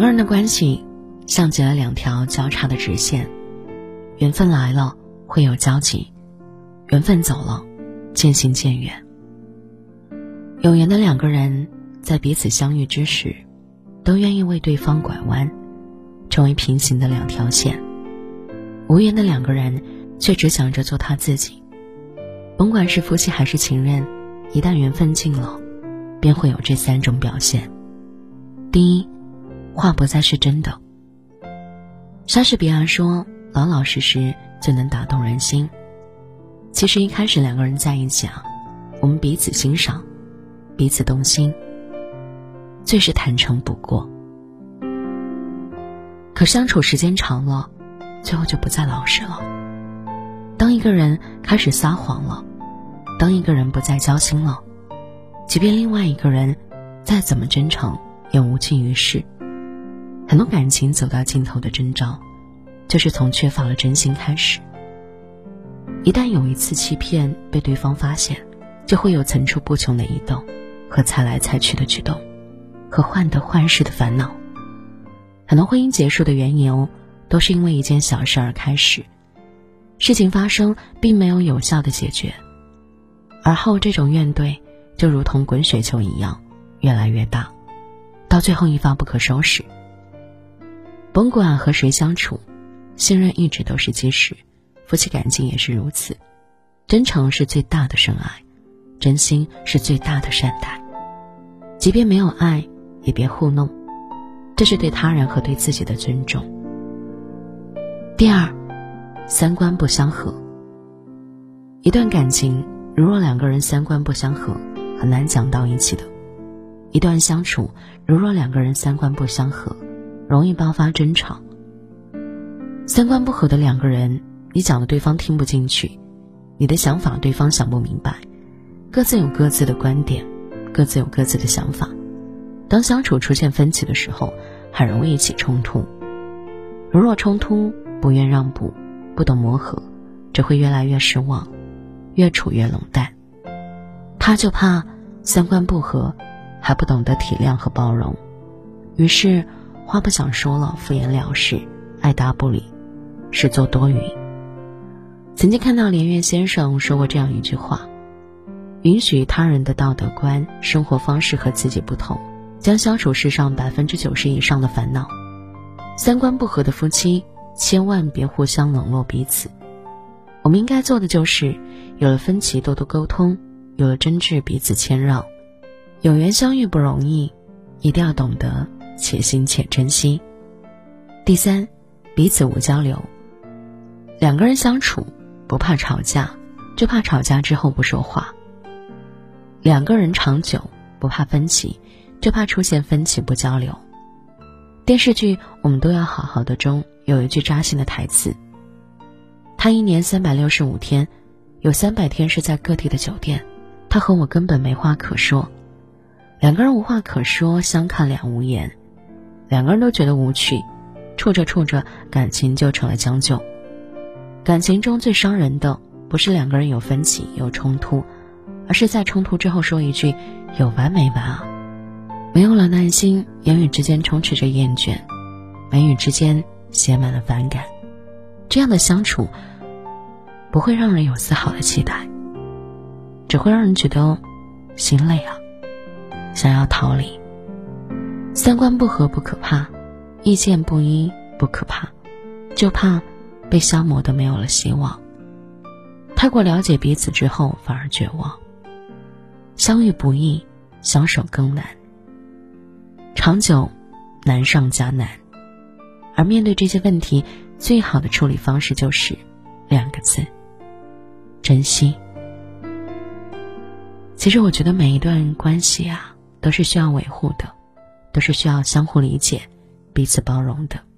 两个人的关系像极了两条交叉的直线，缘分来了会有交集，缘分走了渐行渐远。有缘的两个人在彼此相遇之时，都愿意为对方拐弯，成为平行的两条线。无缘的两个人却只想着做他自己。甭管是夫妻还是情人，一旦缘分尽了，便会有这三种表现。第一。话不再是真的。莎士比亚说：“老老实实最能打动人心。”其实一开始两个人在一起啊，我们彼此欣赏，彼此动心，最是坦诚不过。可相处时间长了，最后就不再老实了。当一个人开始撒谎了，当一个人不再交心了，即便另外一个人再怎么真诚，也无济于事。很多感情走到尽头的征兆，就是从缺乏了真心开始。一旦有一次欺骗被对方发现，就会有层出不穷的移动，和猜来猜去的举动，和患得患失的烦恼。很多婚姻结束的缘由，都是因为一件小事而开始，事情发生并没有有效的解决，而后这种怨怼就如同滚雪球一样越来越大，到最后一发不可收拾。甭管和谁相处，信任一直都是基石，夫妻感情也是如此。真诚是最大的深爱，真心是最大的善待。即便没有爱，也别糊弄，这是对他人和对自己的尊重。第二，三观不相合。一段感情，如若两个人三观不相合，很难讲到一起的。一段相处，如若两个人三观不相合。容易爆发争吵。三观不合的两个人，你讲的对方听不进去，你的想法对方想不明白，各自有各自的观点，各自有各自的想法。当相处出现分歧的时候，很容易起冲突。如若冲突不愿让步，不懂磨合，只会越来越失望，越处越冷淡。他就怕三观不合，还不懂得体谅和包容，于是。话不想说了，敷衍了事，爱答不理，是做多余。曾经看到连岳先生说过这样一句话：允许他人的道德观、生活方式和自己不同，将消除世上百分之九十以上的烦恼。三观不合的夫妻，千万别互相冷落彼此。我们应该做的就是，有了分歧多多沟通，有了争执彼此谦让。有缘相遇不容易，一定要懂得。且行且珍惜。第三，彼此无交流。两个人相处不怕吵架，就怕吵架之后不说话。两个人长久不怕分歧，就怕出现分歧不交流。电视剧《我们都要好好的》中有一句扎心的台词：他一年三百六十五天，有三百天是在各地的酒店，他和我根本没话可说。两个人无话可说，相看两无言。两个人都觉得无趣，处着处着，感情就成了将就。感情中最伤人的，不是两个人有分歧、有冲突，而是在冲突之后说一句“有完没完啊”，没有了耐心，言语之间充斥着厌倦，眉宇之间写满了反感。这样的相处，不会让人有丝毫的期待，只会让人觉得心累啊，想要逃离。三观不合不可怕，意见不一不可怕，就怕被消磨的没有了希望。太过了解彼此之后反而绝望。相遇不易，相守更难。长久，难上加难。而面对这些问题，最好的处理方式就是两个字：珍惜。其实我觉得每一段关系啊，都是需要维护的。都是需要相互理解、彼此包容的。